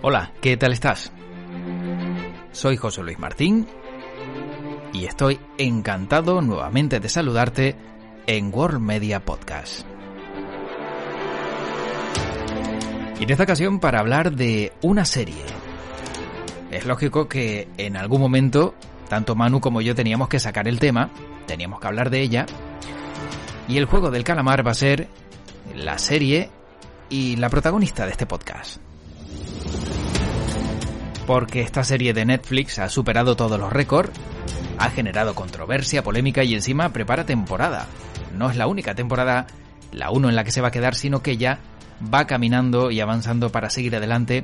Hola, ¿qué tal estás? Soy José Luis Martín y estoy encantado nuevamente de saludarte en World Media Podcast. Y en esta ocasión para hablar de una serie. Es lógico que en algún momento, tanto Manu como yo teníamos que sacar el tema, teníamos que hablar de ella, y el juego del calamar va a ser la serie y la protagonista de este podcast porque esta serie de Netflix ha superado todos los récords, ha generado controversia, polémica y encima prepara temporada. No es la única temporada, la uno en la que se va a quedar, sino que ya va caminando y avanzando para seguir adelante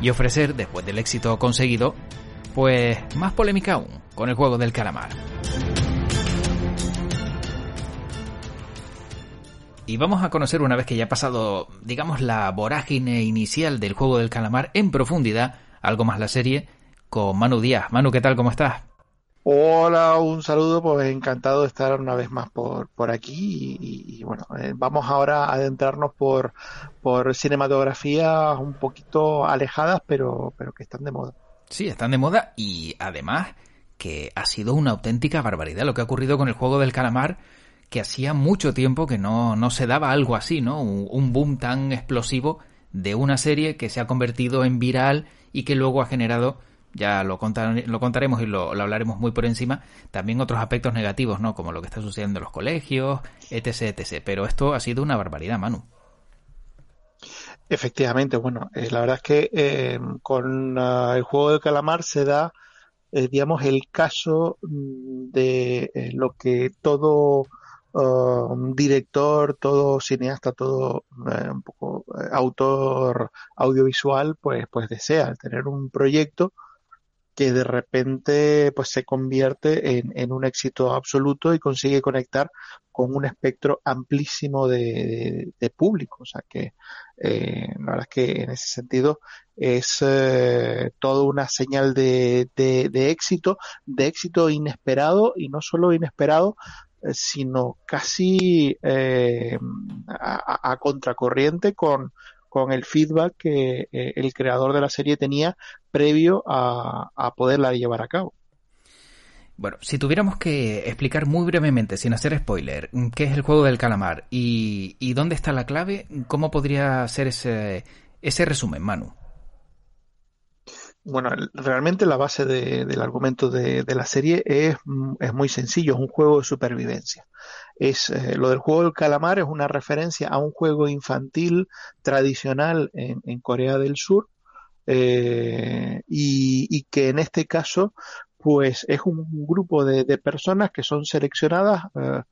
y ofrecer, después del éxito conseguido, pues más polémica aún con el juego del calamar. Y vamos a conocer una vez que ya ha pasado, digamos, la vorágine inicial del juego del calamar en profundidad, algo más la serie, con Manu Díaz. Manu, ¿qué tal? ¿Cómo estás? Hola, un saludo, pues encantado de estar una vez más por, por aquí y, bueno, eh, vamos ahora a adentrarnos por, por cinematografías un poquito alejadas, pero, pero que están de moda. Sí, están de moda y además que ha sido una auténtica barbaridad lo que ha ocurrido con el juego del calamar, que hacía mucho tiempo que no, no se daba algo así, ¿no? Un, un boom tan explosivo de una serie que se ha convertido en viral y que luego ha generado ya lo, lo contaremos y lo, hablaremos muy por encima, también otros aspectos negativos, ¿no? Como lo que está sucediendo en los colegios, etc, etc. Pero esto ha sido una barbaridad, Manu. Efectivamente, bueno, eh, la verdad es que eh, con el juego de calamar se da, eh, digamos, el caso mm, de lo que todo uh, director, todo cineasta, todo eh, un poco eh, autor audiovisual, pues, pues desea, tener un proyecto que de repente pues se convierte en, en, un éxito absoluto y consigue conectar con un espectro amplísimo de, de, de público. O sea que eh, la verdad es que en ese sentido es eh, toda una señal de, de, éxito, de éxito inesperado y no solo inesperado, sino casi eh, a, a, contracorriente con, con el feedback que eh, el creador de la serie tenía previo a, a, poderla llevar a cabo. Bueno, si tuviéramos que explicar muy brevemente, sin hacer spoiler, qué es el juego del calamar y, y dónde está la clave, ¿cómo podría ser ese, ese resumen, Manu? Bueno, realmente la base de, del argumento de, la serie es, es muy sencillo, es un juego de supervivencia. Es eh, lo del juego del calamar es una referencia a un juego infantil tradicional en, Corea del Sur eh, y, que en este caso pues es un grupo de, de personas que son seleccionadas eh,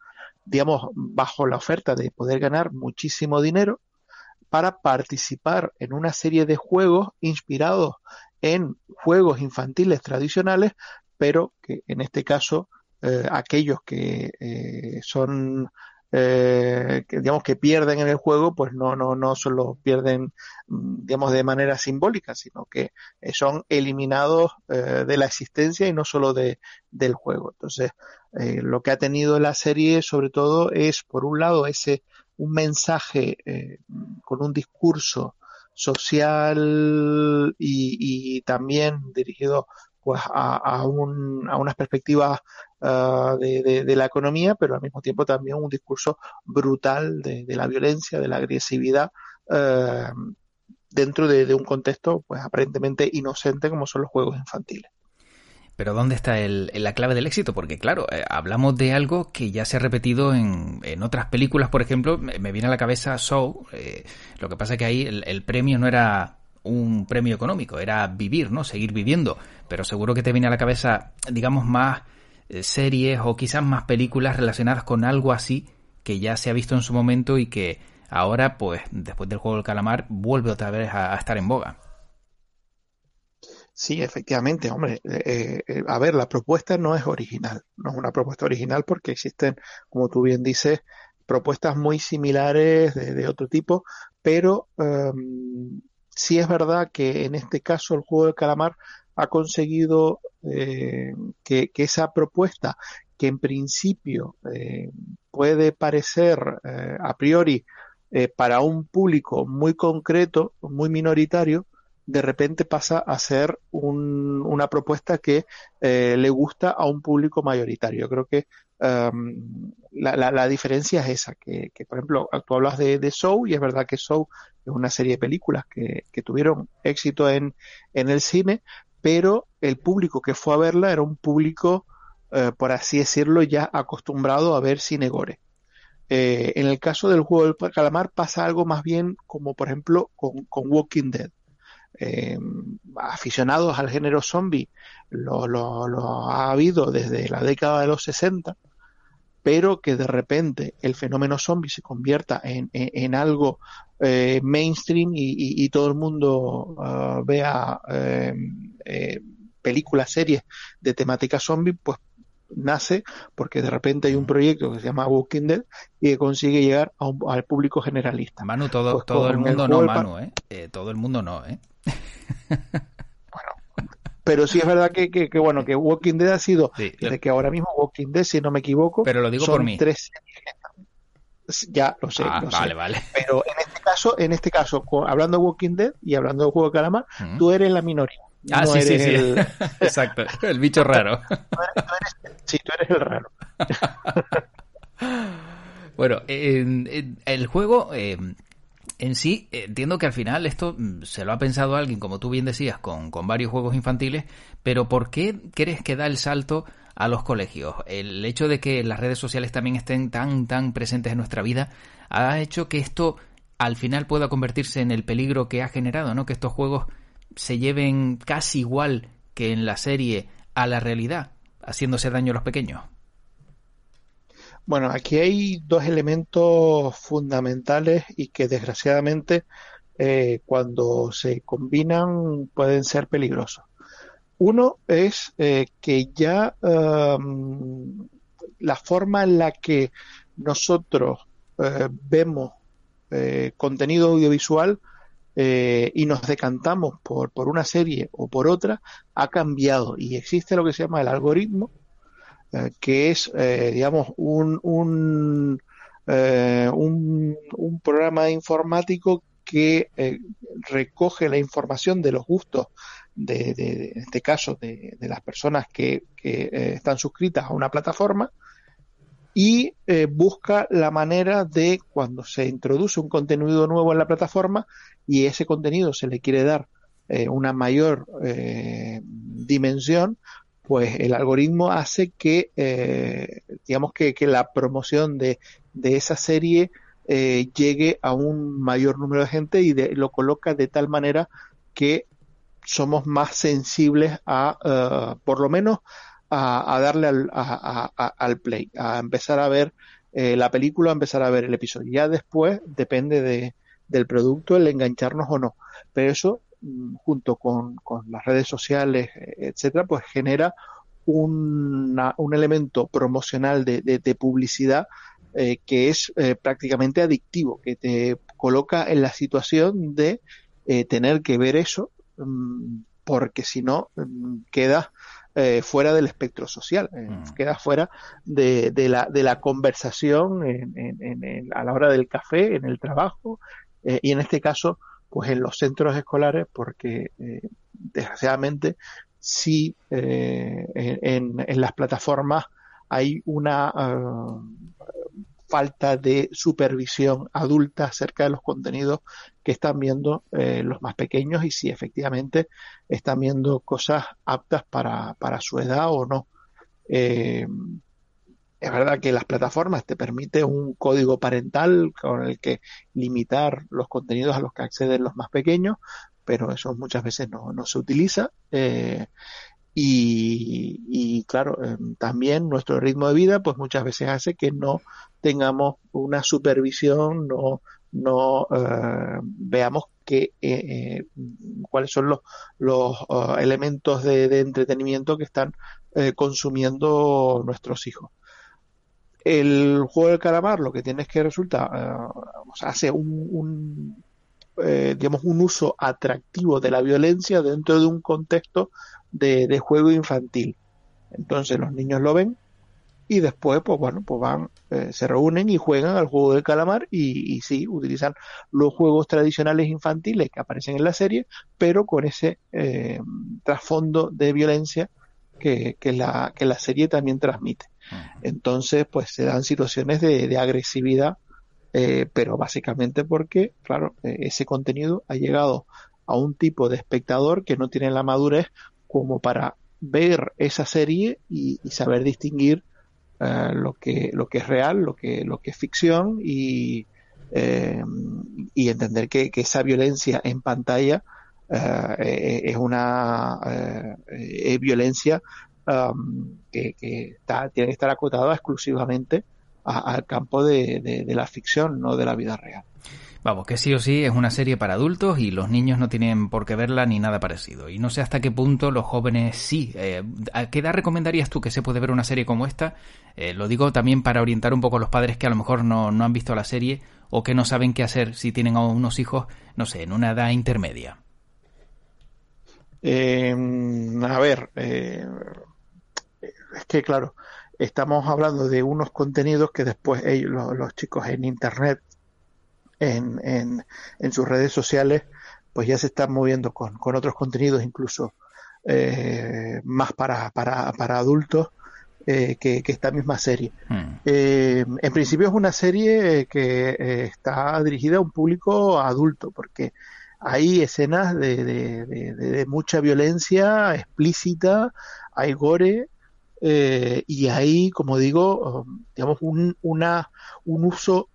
digamos bajo la oferta de poder ganar muchísimo dinero para participar en una serie de juegos inspirados en juegos infantiles tradicionales pero que en este caso eh, aquellos que eh, son eh, digamos que pierden en el juego pues no no no solo pierden mm, digamos de manera simbólica sino que son eliminados de la existencia y no solo de del juego. Entonces lo que ha tenido la serie sobre todo es por un lado ese un mensaje con un discurso social y, y también dirigido pues a, a, un, a unas perspectivas uh, de, de, de, la economía, pero al mismo tiempo también un discurso brutal de, de la violencia, de la agresividad, uh, dentro de, un contexto pues aparentemente inocente como son los juegos infantiles. Pero ¿dónde está el, la clave del éxito? Porque claro, eh, hablamos de algo que ya se ha repetido en, en otras películas, por ejemplo, me, viene a la cabeza Show, eh, lo que pasa que ahí el, premio no era un premio económico, era vivir, ¿no? Seguir viviendo. Pero seguro que te viene a la cabeza, digamos, más eh, series o quizás más películas relacionadas con algo así que ya se ha visto en su momento y que ahora, pues, después del juego del calamar, vuelve otra vez a, estar en boga. Sí, efectivamente, hombre. Eh, eh, a ver, la propuesta no es original, no es una propuesta original porque existen, como tú bien dices, propuestas muy similares de, otro tipo, pero um, sí es verdad que en este caso el juego del calamar ha conseguido eh, que, esa propuesta que en principio eh, puede parecer a priori para un público muy concreto, muy minoritario, de repente pasa a ser una propuesta que le gusta a un público mayoritario. Creo que em, la, diferencia es esa, que, por ejemplo, tú hablas de, de Show y es verdad que Show es una serie de películas que, tuvieron éxito en, en el cine, pero el público que fue a verla era un público, eh, por así decirlo, ya acostumbrado a ver cine gore. Eh, en el caso del juego del calamar pasa algo más bien como por ejemplo con, Walking Dead. Eh, aficionados al género zombie lo, lo, ha habido desde la década de los 60 pero que de repente el fenómeno zombie se convierta en, algo eh, mainstream y, todo el mundo ah, vea eh, eh, películas, series de temática zombie, pues nace porque de repente hay un proyecto que se llama Walking Dead y que consigue llegar al público generalista. Manu, todo, pues todo el mundo no, Manu, ¿eh? Todo el mundo no, ¿eh? pero sí es verdad que, que, bueno, que Walking Dead ha sido, desde que ahora mismo Walking Dead, si no me equivoco, pero lo digo por mí. tres ya lo sé, ah, vale, vale. Pero en este caso, en este caso, hablando de Walking Dead y hablando del juego de calamar, tú eres la minoría. Ah, sí, sí, sí. Exacto. El bicho raro. sí, tú eres el raro. bueno, el juego eh, en sí, entiendo que al final esto mm, se lo ha pensado alguien, como tú bien decías, con, varios juegos infantiles, pero ¿por qué crees que da el salto a los colegios? El hecho de que las redes sociales también estén tan, tan presentes en nuestra vida ha hecho que esto al final pueda convertirse en el peligro que ha generado, ¿no? Que estos juegos se lleven casi igual que en la serie a la realidad, haciéndose daño a los pequeños. Bueno, aquí hay dos elementos fundamentales y que desgraciadamente eh, cuando se combinan pueden ser peligrosos. Uno es eh, que ya la forma en la que nosotros eh, vemos contenido audiovisual y nos decantamos por, por una serie o por otra ha cambiado y existe lo que se llama el algoritmo eh, que es, eh, digamos, un, eh, un, un, programa informático que recoge la información de los gustos de, en este caso, de, las personas que, están suscritas a una plataforma y busca la manera de cuando se introduce un contenido nuevo en la plataforma y ese contenido se le quiere dar una mayor dimensión, pues el algoritmo hace que, eh, digamos que, la promoción de, esa serie eh, llegue a un mayor número de gente y lo coloca de tal manera que somos más sensibles a, eh, por lo menos, a, darle al, al, play, a empezar a ver la película, a empezar a ver el episodio. Ya después depende de, del producto el engancharnos o no. Pero eso junto con, las redes sociales, etcétera, pues genera un elemento promocional de, publicidad eh, que es eh, prácticamente adictivo, que te coloca en la situación de eh, tener que ver eso, mm, porque si no, mm, quedas fuera del espectro social, quedas fuera de, la, de la conversación a la hora del café, en el trabajo, y en este caso, pues en los centros escolares, porque eh, desgraciadamente sí eh, en, las plataformas hay una eh, falta de supervisión adulta acerca de los contenidos que están viendo los más pequeños y si efectivamente están viendo cosas aptas para, para su edad o no. Es verdad que las plataformas te permiten un código parental con el que limitar los contenidos a los que acceden los más pequeños, pero eso muchas veces no, se utiliza. Eh, y, claro, em, también nuestro ritmo de vida pues muchas veces hace que no tengamos una supervisión, no, no eh, veamos que, eh, eh, cuáles son los, los elementos de, entretenimiento que están consumiendo nuestros hijos. El juego del calamar lo que tiene es que resulta, hace un, un digamos, un uso atractivo de la violencia dentro de un contexto de, juego infantil. Entonces los niños lo ven y después, pues bueno, pues van, eh, se reúnen y juegan al juego del calamar y, y, sí, utilizan los juegos tradicionales infantiles que aparecen en la serie, pero con ese eh, trasfondo de violencia que, que, la, que la serie también transmite. Entonces, pues se dan situaciones de, agresividad, eh, pero básicamente porque, claro, ese contenido ha llegado a un tipo de espectador que no tiene la madurez como para ver esa serie y, saber distinguir eh, lo que lo que es real, lo que lo que es ficción y eh, entender que, esa violencia en pantalla eh, es una violencia um, que, está, tiene que estar acotada exclusivamente al campo de la ficción, no de la vida real. Vamos, que sí o sí es una serie para adultos y los niños no tienen por qué verla ni nada parecido. Y no sé hasta qué punto los jóvenes sí. Eh, ¿A qué edad recomendarías tú que se puede ver una serie como esta? Eh, lo digo también para orientar un poco a los padres que a lo mejor no, no han visto la serie o que no saben qué hacer si tienen a unos hijos, no sé, en una edad intermedia. Eh, a ver, es que claro, estamos hablando de unos contenidos que después ellos, los chicos en Internet en, en, sus redes sociales, pues ya se están moviendo con, con otros contenidos incluso eh, más para, para, para adultos eh, que, esta misma serie. Hmm. Eh, en principio es una serie que está dirigida a un público adulto, porque hay escenas de, de, de, mucha violencia explícita, hay gore, y hay, como digo, digamos, un, una, un uso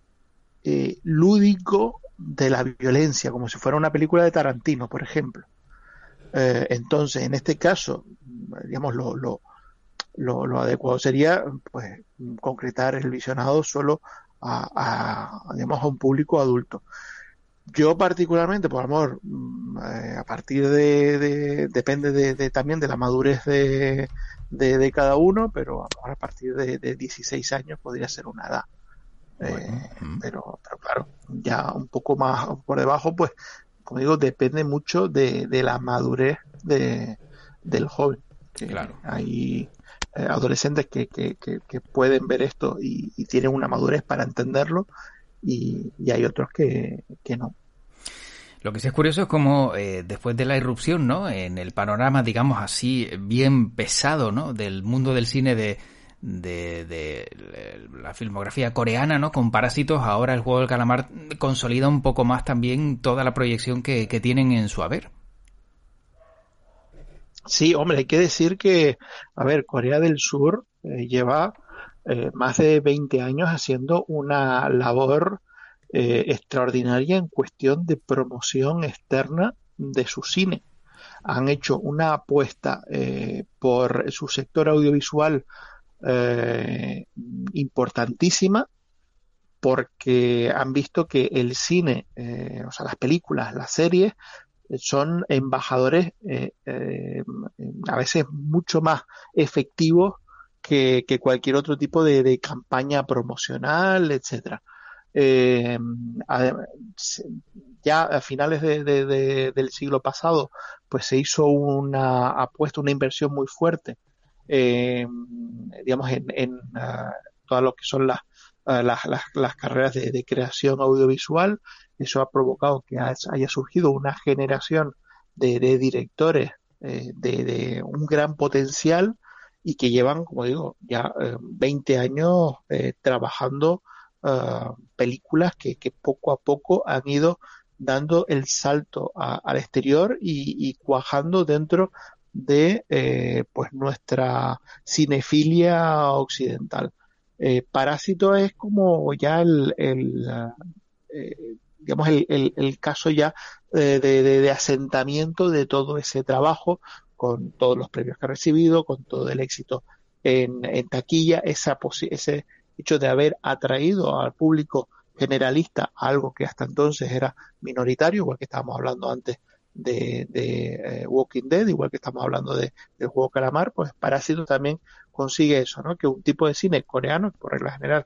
eh, lúdico de la violencia, como si fuera una película de Tarantino, por ejemplo. Eh, entonces, en este caso, digamos, lo, lo, lo, adecuado sería pues, concretar el visionado solo a, digamos, a un público adulto. Yo particularmente, por amor, mm, eh, a partir de, depende de, también de la madurez de, de, cada uno, pero a partir de, 16 años podría ser una edad eh, pero, pero claro, ya un poco más por debajo, pues, como digo, depende mucho de, la madurez de, del joven. claro. Hay eh, adolescentes que, que, que, pueden ver esto y, tienen una madurez para entenderlo y, hay otros que, que no. Lo que sí es curioso es como eh, después de la irrupción, ¿no? En el panorama, digamos así, bien pesado, ¿no? Del mundo del cine de, de, la filmografía coreana, ¿no? Con Parásitos, ahora el juego del calamar consolida un poco más también toda la proyección que, tienen en su haber. Sí, hombre, hay que decir que, a ver, Corea del Sur eh, lleva eh, más de 20 años haciendo una labor eh, extraordinaria en cuestión de promoción externa de su cine. Han hecho una apuesta por su sector audiovisual eh, importantísima porque han visto que el cine, eh, o sea, las películas, las series, son embajadores eh, a veces mucho más efectivos que, cualquier otro tipo de, campaña promocional, etcétera. Ya a finales del siglo pasado, pues se hizo una apuesta, una inversión muy fuerte eh, digamos, en, en uh, todo lo que son las, uh, las, carreras de, creación audiovisual. Eso ha provocado que haya surgido una generación de, directores eh, de, un gran potencial y que llevan, como digo, ya 20 eh, años eh, trabajando uh, películas que, poco a poco han ido dando el salto al exterior y, cuajando dentro de eh, pues nuestra cinefilia occidental. Eh, Parásito es como ya el, eh, digamos el, caso ya de, de, asentamiento de todo ese trabajo con todos los premios que ha recibido, con todo el éxito en, taquilla, esa ese hecho de haber atraído al público generalista algo que hasta entonces era minoritario, igual que estábamos hablando antes de, eh, Walking Dead, igual que estamos hablando de, del juego Calamar, pues Parásito también consigue eso, ¿no? Que un tipo de cine coreano, por regla general,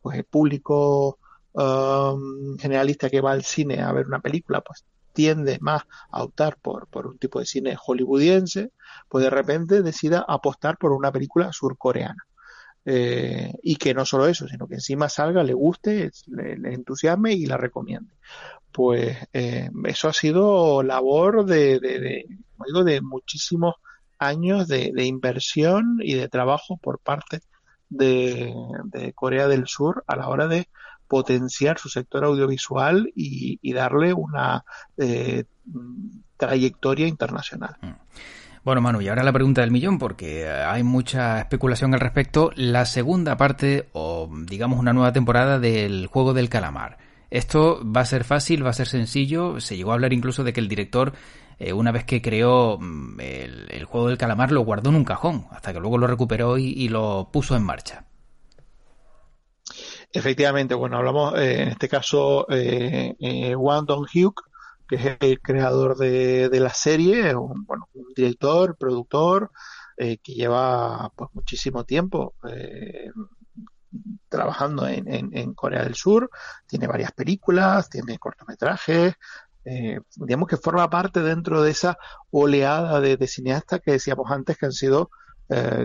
pues el público um, generalista que va al cine a ver una película, pues tiende más a optar por, por un tipo de cine hollywoodiense, pues de repente decida apostar por una película surcoreana. Eh, y que no solo eso, sino que encima salga, le guste, le, entusiasme y la recomiende. Pues eh, eso ha sido labor de, de, digo, de muchísimos años de, inversión y de trabajo por parte de, Corea del Sur a la hora de potenciar su sector audiovisual y, darle una eh, trayectoria internacional. Mm. Bueno, Manu, y ahora la pregunta del millón, porque hay mucha especulación al respecto. La segunda parte, o digamos una nueva temporada del juego del calamar. Esto va a ser fácil, va a ser sencillo. Se llegó a hablar incluso de que el director, eh, una vez que creó mm, el, juego del calamar, lo guardó en un cajón, hasta que luego lo recuperó y, lo puso en marcha. Efectivamente, bueno, hablamos eh, en este caso eh, eh Wang que es el creador de, la serie, un, bueno, un director, productor, eh, que lleva pues muchísimo tiempo eh, trabajando en, Corea del Sur, tiene varias películas, tiene cortometrajes, eh, digamos que forma parte dentro de esa oleada de, cineastas que decíamos antes que han sido,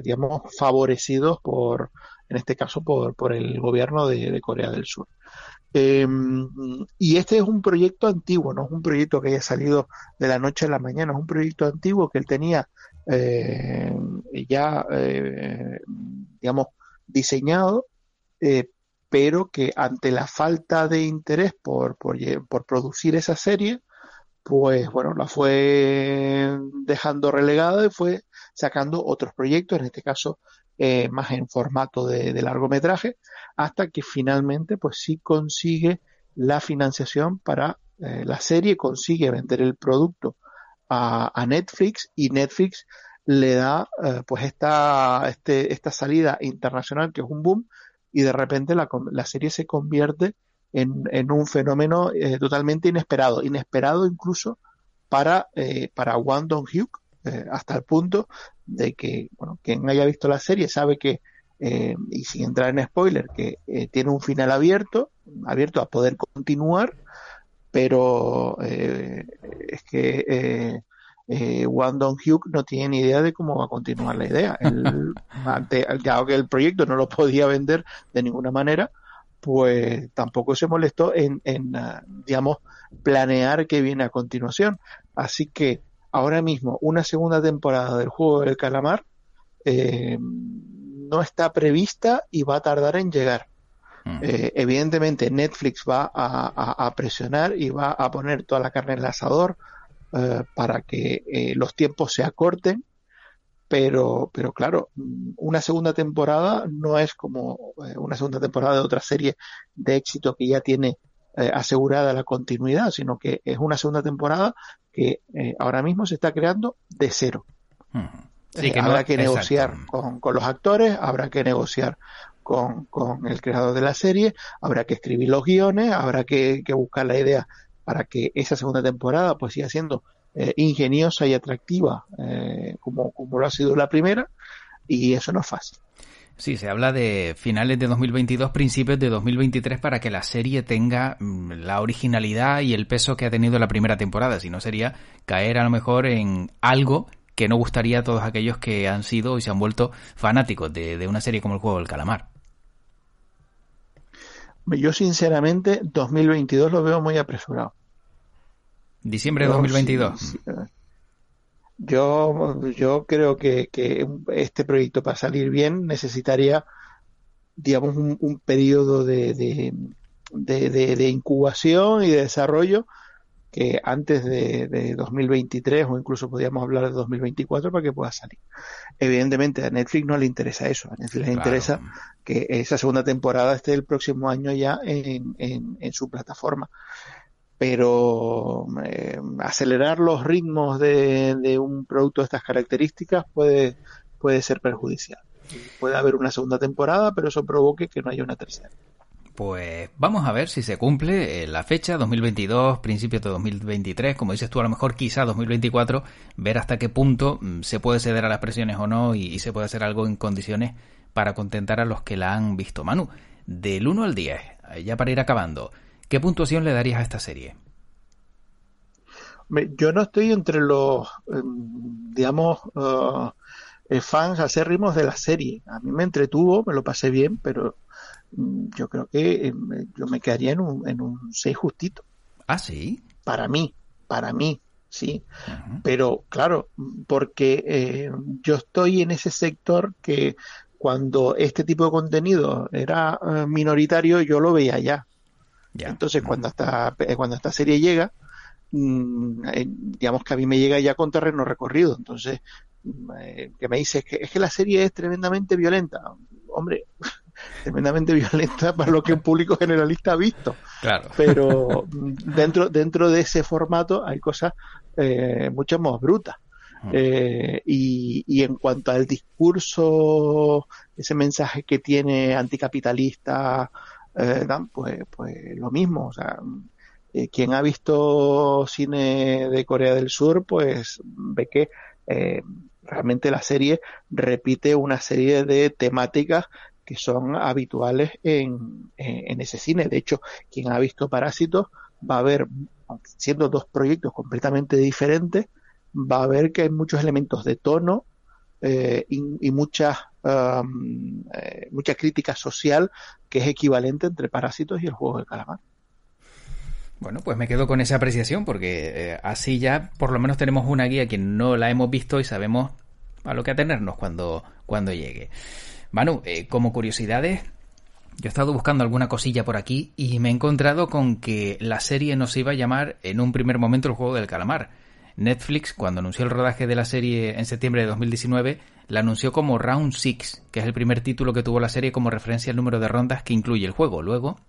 digamos, favorecidos por, en este caso, por, por el gobierno de Corea del Sur. Em, y este es un proyecto antiguo, no es un proyecto que haya salido de la noche a la mañana, es un proyecto antiguo que él tenía eh, ya, eh, digamos, diseñado, eh, pero que ante la falta de interés por, por, por producir esa serie, pues bueno, la fue dejando relegada y fue sacando otros proyectos, en este caso eh, más en formato de, largometraje, hasta que finalmente pues sí consigue la financiación para eh, la serie, consigue vender el producto a, Netflix y Netflix le da eh, pues esta, este, esta salida internacional que es un boom y de repente la, la serie se convierte en, en un fenómeno totalmente inesperado, inesperado incluso para, para Wang Dong-hyuk, hasta el punto de que, bueno, quien haya visto la serie sabe que, eh, y sin entrar en spoiler, que eh, tiene un final abierto, abierto a poder continuar, pero eh, es que eh, eh, Wang Dong-hyuk no tiene ni idea de cómo va a continuar la idea. El, ya que el proyecto no lo podía vender de ninguna manera, pues tampoco se molestó en, en digamos, planear qué viene a continuación. Así que ahora mismo una segunda temporada del juego del calamar eh, no está prevista y va a tardar en llegar. Mm. Eh, evidentemente Netflix va a, presionar y va a poner toda la carne en el asador eh, para que los tiempos se acorten, pero, pero claro, una segunda temporada no es como una segunda temporada de otra serie de éxito que ya tiene asegurada la continuidad, sino que es una segunda temporada que eh, ahora mismo se está creando de cero. Eh, habrá que negociar con, los actores, habrá que negociar con, el creador de la serie, habrá que escribir los guiones, habrá que, buscar la idea para que esa segunda temporada pues siga siendo eh, ingeniosa y atractiva como, como lo ha sido la primera y eso no es fácil. Sí, se habla de finales de 2022, principios de 2023 para que la serie tenga mm, la originalidad y el peso que ha tenido la primera temporada. Si no sería caer a lo mejor en algo que no gustaría a todos aquellos que han sido y se han vuelto fanáticos de, una serie como el juego del calamar. Yo sinceramente 2022 lo veo muy apresurado. Diciembre de 2022. Yo, yo creo que, que este proyecto para salir bien necesitaría, digamos, un, un periodo de, de, de, de, incubación y de desarrollo que antes de, de, 2023 o incluso podríamos hablar de 2024 para que pueda salir. Evidentemente a Netflix no le interesa eso, a Netflix le interesa que esa segunda temporada esté el próximo año ya en, en, en su plataforma. Pero eh, acelerar los ritmos de, un producto de estas características puede, puede ser perjudicial. Puede haber una segunda temporada, pero eso provoque que no haya una tercera. Pues vamos a ver si se cumple eh, la fecha 2022, principios de 2023, como dices tú, a lo mejor quizá 2024, ver hasta qué punto mm, se puede ceder a las presiones o no y, y se puede hacer algo en condiciones para contentar a los que la han visto. Manu, del 1 al 10, ya para ir acabando, ¿qué puntuación le darías a esta serie? Yo no estoy entre los, em, digamos, uh, fans acérrimos de la serie. A mí me entretuvo, me lo pasé bien, pero mm, yo creo que em, yo me quedaría en un, en un 6 justito. Ah, sí. Para mí, para mí, sí. Pero claro, porque eh, yo estoy en ese sector que cuando este tipo de contenido era eh, minoritario, yo lo veía ya. Entonces, cuando esta, eh, cuando esta serie llega, mm, eh, digamos que a mí me llega ya con terreno recorrido. Entonces, mm, que me dice que, es que la serie es tremendamente violenta. Hombre, tremendamente violenta para lo que un público generalista ha visto. Claro. Pero mm, dentro, dentro de ese formato hay cosas mucho más brutas. Eh, y, en cuanto al discurso, ese mensaje que tiene anticapitalista, eh, pues, pues lo mismo. O sea, eh, quien ha visto cine de Corea del Sur, pues ve que realmente la serie repite una serie de temáticas que son habituales en, en, ese cine. De hecho, quien ha visto Parásitos va a ver, siendo dos proyectos completamente diferentes, va a ver que hay muchos elementos de tono eh, y, mucha, eh, mucha crítica social que es equivalente entre Parásitos y el juego de calamar. Bueno, pues me quedo con esa apreciación porque eh, así ya por lo menos tenemos una guía que no la hemos visto y sabemos a lo que atenernos cuando, cuando llegue. Manu, como curiosidades, yo he estado buscando alguna cosilla por aquí y me he encontrado con que la serie nos iba a llamar en un primer momento el juego del calamar Netflix, cuando anunció el rodaje de la serie en septiembre de 2019, la anunció como Round 6, que es el primer título que tuvo la serie como referencia al número de rondas que incluye el juego. Luego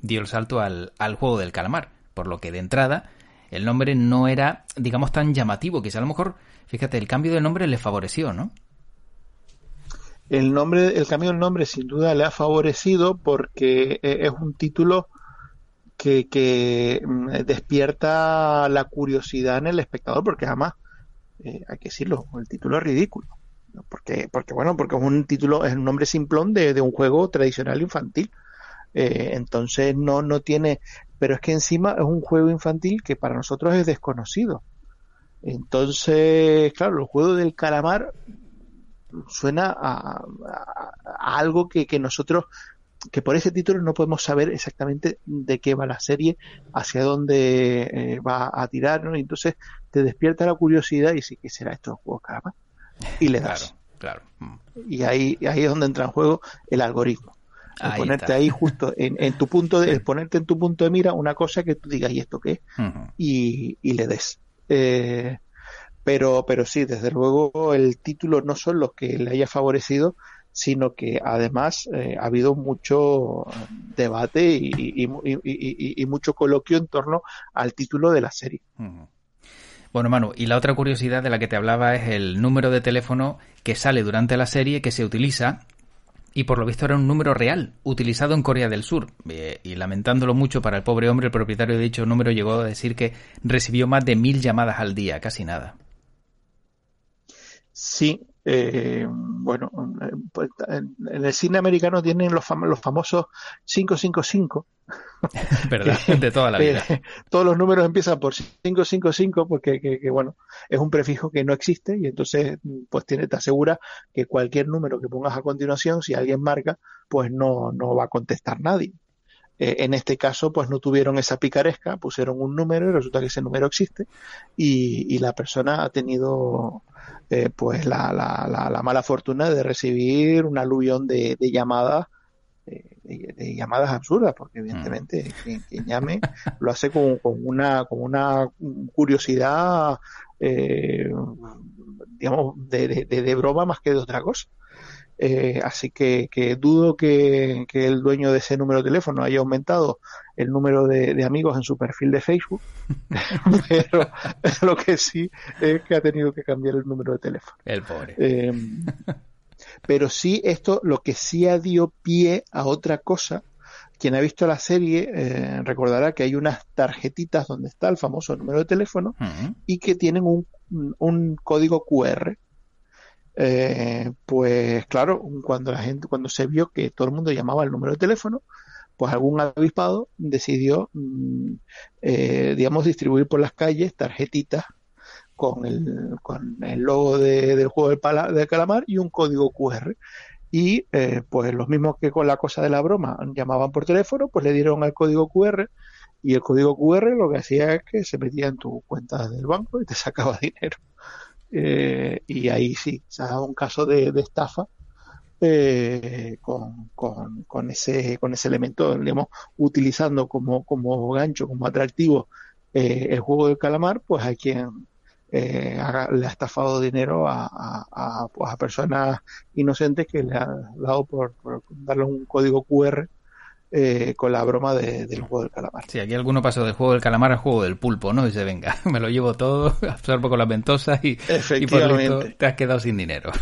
dio el salto al, juego del calamar, por lo que de entrada el nombre no era, digamos, tan llamativo. Quizá a lo mejor, fíjate, el cambio de nombre le favoreció, ¿no? El nombre, el cambio del nombre sin duda le ha favorecido porque eh, es un título que, mm, despierta la curiosidad en el espectador, porque además, eh, hay que decirlo, el título es ridículo. Porque, porque bueno, porque es un título, es un nombre simplón de, un juego tradicional infantil. Eh, entonces no, no tiene, pero es que encima es un juego infantil que para nosotros es desconocido. Entonces, claro, el juego del calamar suena a, algo que, que, nosotros que por ese título no podemos saber exactamente de qué va la serie, hacia dónde eh, va a tirar, ¿no? Y entonces te despierta la curiosidad y sí, ¿qué será esto de juego caramba? Y le das. Claro, claro. Y ahí, ahí es donde entra en juego el algoritmo. ponerte ahí justo en, en, tu punto de, ponerte en tu punto de mira una cosa que tú digas, ¿y esto qué? y, y, le des. Eh, pero, pero sí, desde luego el título no son los que le haya favorecido, sino que además eh, ha habido mucho debate y, mucho coloquio en torno al título de la serie. Bueno, Manu, y la otra curiosidad de la que te hablaba es el número de teléfono que sale durante la serie que se utiliza y por lo visto era un número real, utilizado en Corea del Sur. Eh, y lamentándolo mucho para el pobre hombre, el propietario de dicho número llegó a decir que recibió más de mil llamadas al día, casi nada. Sí, eh, bueno, eh, pues, en, el cine americano tienen los, los famosos 555. ¿Verdad? De toda la vida. todos los números empiezan por 555 porque, que, bueno, es un prefijo que no existe y entonces, pues tiene, te asegura que cualquier número que pongas a continuación, si alguien marca, pues no, no va a contestar nadie. Eh, en este caso, pues no tuvieron esa picaresca, pusieron un número y resulta que ese número existe y, y la persona ha tenido eh, pues la, la, la, mala fortuna de recibir un aluvión de, llamadas eh, de, llamadas absurdas porque evidentemente mm. quien, llame lo hace con, con, una con una curiosidad eh, digamos de, de, broma más que de otra cosa Eh, así que, dudo que, el dueño de ese número de teléfono haya aumentado el número de, amigos en su perfil de Facebook, pero lo que sí es que ha tenido que cambiar el número de teléfono. El pobre. Eh, pero sí, esto lo que sí ha dio pie a otra cosa. Quien ha visto la serie eh, recordará que hay unas tarjetitas donde está el famoso número de teléfono y que tienen un, un código QR eh, pues claro, cuando la gente, cuando se vio que todo el mundo llamaba el número de teléfono, pues algún avispado decidió, mm, eh, digamos, distribuir por las calles tarjetitas con el, con el logo del juego del, calamar y un código QR. Y eh, pues los mismos que con la cosa de la broma llamaban por teléfono, pues le dieron el código QR y el código QR lo que hacía es que se metía en tu cuenta del banco y te sacaba dinero. Eh, y ahí sí, se ha dado un caso de, estafa eh, con, con, ese, con ese elemento, digamos, utilizando como, como gancho, como atractivo eh, el juego del calamar, pues hay quien le ha estafado dinero a, a, pues personas inocentes que le ha dado por, por darle un código QR eh, con la broma del juego del calamar. Sí, aquí alguno pasó del juego del calamar al juego del pulpo, ¿no? Dice, venga, me lo llevo todo, absorbo con las ventosas y, y por te has quedado sin dinero.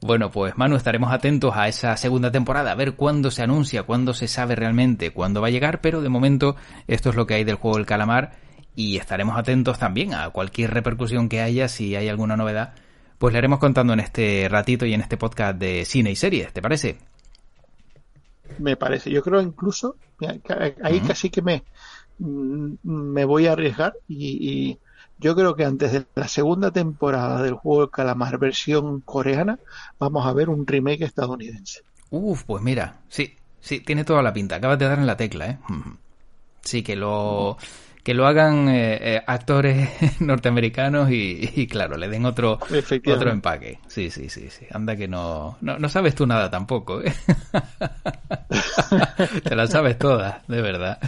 Bueno, pues Manu, estaremos atentos a esa segunda temporada, a ver cuándo se anuncia, cuándo se sabe realmente cuándo va a llegar, pero de momento esto es lo que hay del juego del calamar y estaremos atentos también a cualquier repercusión que haya, si hay alguna novedad, pues le haremos contando en este ratito y en este podcast de cine y series, ¿te parece? Me parece. Yo creo incluso, ahí casi que me, mm, me voy a arriesgar y, yo creo que antes de la segunda temporada del juego de calamar versión coreana vamos a ver un remake estadounidense. Uf, pues mira, sí, sí, tiene toda la pinta. Acabas de dar en la tecla, ¿eh? Sí, que lo que lo hagan eh, eh, actores norteamericanos y, claro, le den otro, otro empaque. Sí, sí, sí, sí. Anda que no, no, sabes tú nada tampoco. ¿eh? Te la sabes toda, de verdad.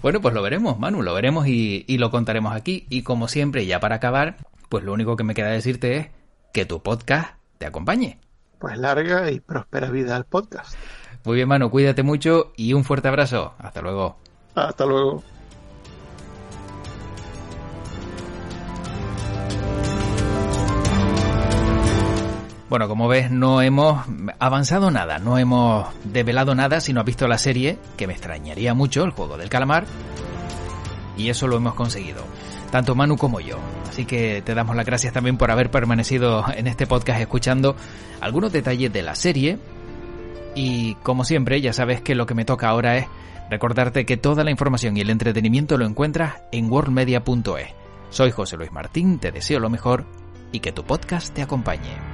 Bueno, pues lo veremos, Manu, lo veremos y, y lo contaremos aquí. Y como siempre, ya para acabar, pues lo único que me queda decirte es que tu podcast te acompañe. Pues larga y próspera vida al podcast. Muy bien, Manu, cuídate mucho y un fuerte abrazo. Hasta luego. Hasta luego. Bueno, como ves, no hemos avanzado nada, no hemos develado nada si no has visto la serie, que me extrañaría mucho, el juego del calamar. Y eso lo hemos conseguido, tanto Manu como yo. Así que te damos las gracias también por haber permanecido en este podcast escuchando algunos detalles de la serie. Y como siempre, ya sabes que lo que me toca ahora es recordarte que toda la información y el entretenimiento lo encuentras en worldmedia.es. Soy José Luis Martín, te deseo lo mejor y que tu podcast te acompañe.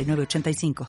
85